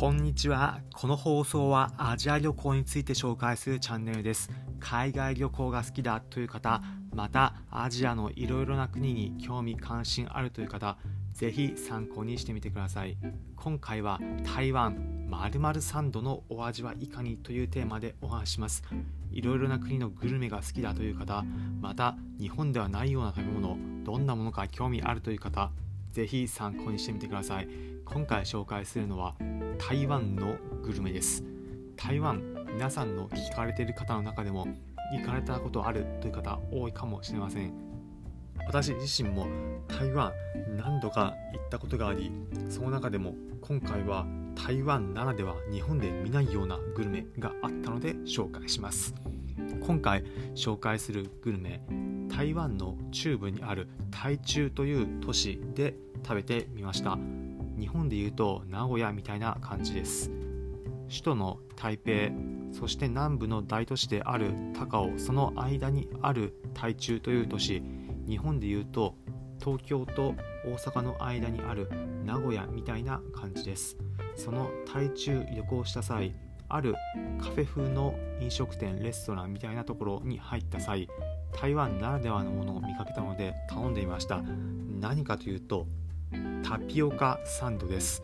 こんにちは。この放送はアジア旅行について紹介するチャンネルです。海外旅行が好きだという方、またアジアのいろいろな国に興味関心あるという方、ぜひ参考にしてみてください。今回は台湾〇〇サンドのお味はいかにというテーマでお話します。いろいろな国のグルメが好きだという方、また日本ではないような食べ物、どんなものか興味あるという方、ぜひ参考にしてみてください。今回紹介するのは台湾のグルメです。台湾皆さんの聞かれている方の中でも行かれたことあるという方多いかもしれません。私自身も台湾何度か行ったことがありその中でも今回は台湾ならでは日本で見ないようなグルメがあったので紹介します。今回紹介するグルメ台湾の中部にある台中という都市で食べてみました。日本でいうと名古屋みたいな感じです。首都の台北そして南部の大都市である高尾その間にある台中という都市。日本でいうと東京と大阪の間にある名古屋みたいな感じです。その台中旅行した際あるカフェ風の飲食店レストランみたいなところに入った際台湾ならではのものを見かけたので頼んでみました。何かというとタピオカサンドです。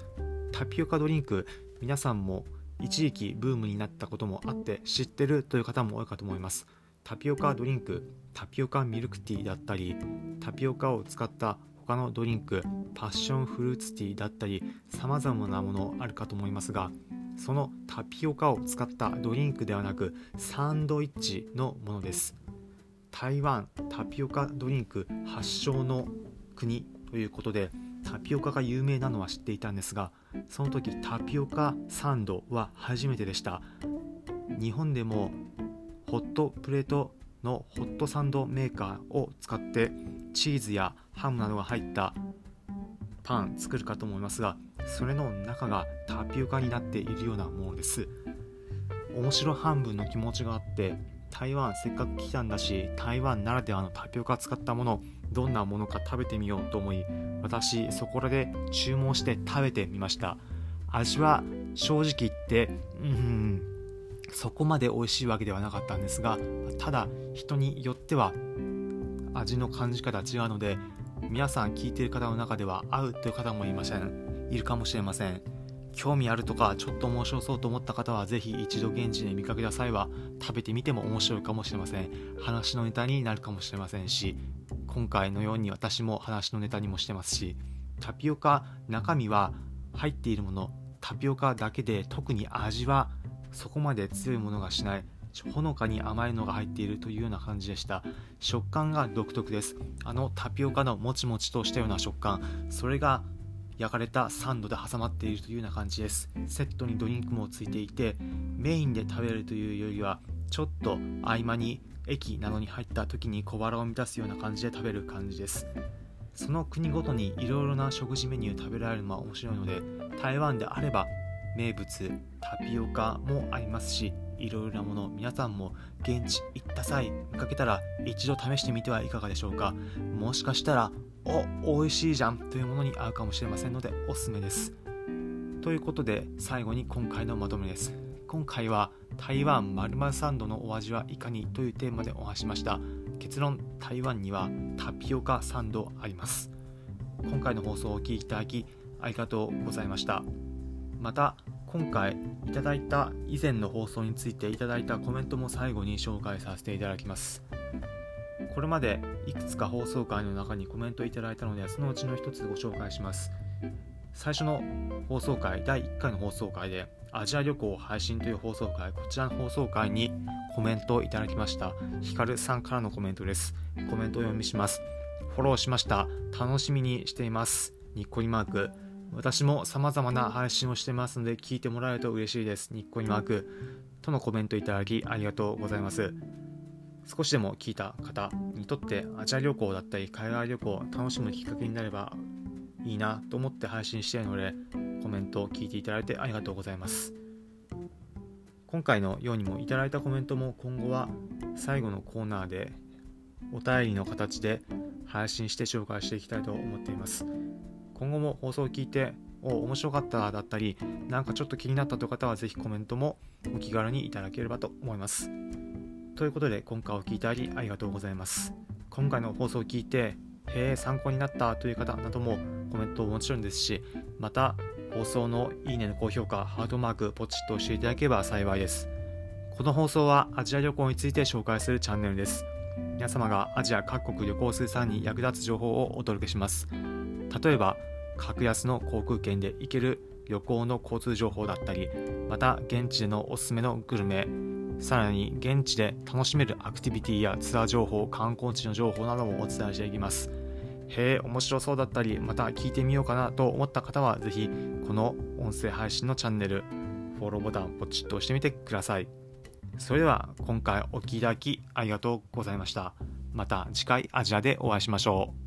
タピオカドリンク皆さんも一時期ブームになったこともあって知ってるという方も多いかと思います。タピオカドリンクタピオカミルクティーだったりタピオカを使った他のドリンクパッションフルーツティーだったり様々なものあるかと思いますがそのタピオカを使ったドリンクではなくサンドイッチのものです。台湾タピオカドリンク発祥の国ということでタピオカが有名なのは知っていたんですがその時タピオカサンドは初めてでした。日本でもホットプレートのホットサンドメーカーを使ってチーズやハムなどが入ったパン作るかと思いますがそれの中がタピオカになっているようなものです。面白半分の気持ちがあって台湾せっかく来たんだし台湾ならではのタピオカ使ったものどんなものか食べてみようと思い私そこらで注文して食べてみました。味は正直言ってうんそこまで美味しいわけではなかったんですがただ人によっては味の感じ方違うので皆さん聞いている方の中では合うという方もいませんいるかもしれません。興味あるとかちょっと面白そうと思った方はぜひ一度現地で見かけた際は食べてみても面白いかもしれません。話のネタになるかもしれませんし今回のように私も話のネタにもしてますしタピオカ中身は入っているものタピオカだけで特に味はそこまで強いものがしないほのかに甘いのが入っているというような感じでした。食感が独特です。あのタピオカのもちもちとしたような食感それが焼かれたサンドで挟まっているというような感じです。セットにドリンクもついていてメインで食べるというよりはちょっと合間に駅などに入った時に小腹を満たすような感じで食べる感じです。その国ごとにいろいろな食事メニュー食べられるのは面白いので台湾であれば名物タピオカもありますしいろいろなもの皆さんも現地行った際見かけたら一度試してみてはいかがでしょうか。もしかしたらお美味しいじゃんというものに合うかもしれませんのでおすすめです。ということで最後に今回のまとめです。今回は台湾〇〇サンドのお味はいかにというテーマでお話しました。結論台湾にはタピオカサンドあります。今回の放送をお聴きいただきありがとうございました。また今回いただいた以前の放送についていただいたコメントも最後に紹介させていただきます。これまでいくつか放送回の中にコメントいただいたのでそのうちの一つご紹介します。最初の放送回第1回の放送回でアジア旅行配信という放送回こちらの放送回にコメントをいただきました。ヒカルさんからのコメントです。コメントを読みします。フォローしました。楽しみにしています。にっこりマーク。私も様々な配信をしてますので聞いてもらえると嬉しいです。にっこりマークとのコメントいただきありがとうございます。少しでも聞いた方にとってアジア旅行だったり海外旅行を楽しむきっかけになればいいなと思って配信しているのでコメントを聞いていただいてありがとうございます。今回のようにもいただいたコメントも今後は最後のコーナーでお便りの形で配信して紹介していきたいと思っています今後も放送を聞いてお面白かっただったりなんかちょっと気になったという方はぜひコメントもお気軽にいただければと思います。ということで今回お聴きいただきありがとうございます。今回の放送を聞いてへえ参考になったという方などもコメントももちろんですしまた放送のいいねの高評価ハートマークポチッと押していただければ幸いです。この放送はアジア旅行について紹介するチャンネルです。皆様がアジア各国旅行する際に役立つ情報をお届けします。例えば格安の航空券で行ける旅行の交通情報だったりまた現地でのおすすめのグルメさらに現地で楽しめるアクティビティやツアー情報観光地の情報などもお伝えしていきます。へえ面白そうだったりまた聞いてみようかなと思った方は是非この音声配信のチャンネルフォローボタンポチッと押してみてください。それでは今回お聴きいただきありがとうございました。また次回アジアでお会いしましょう。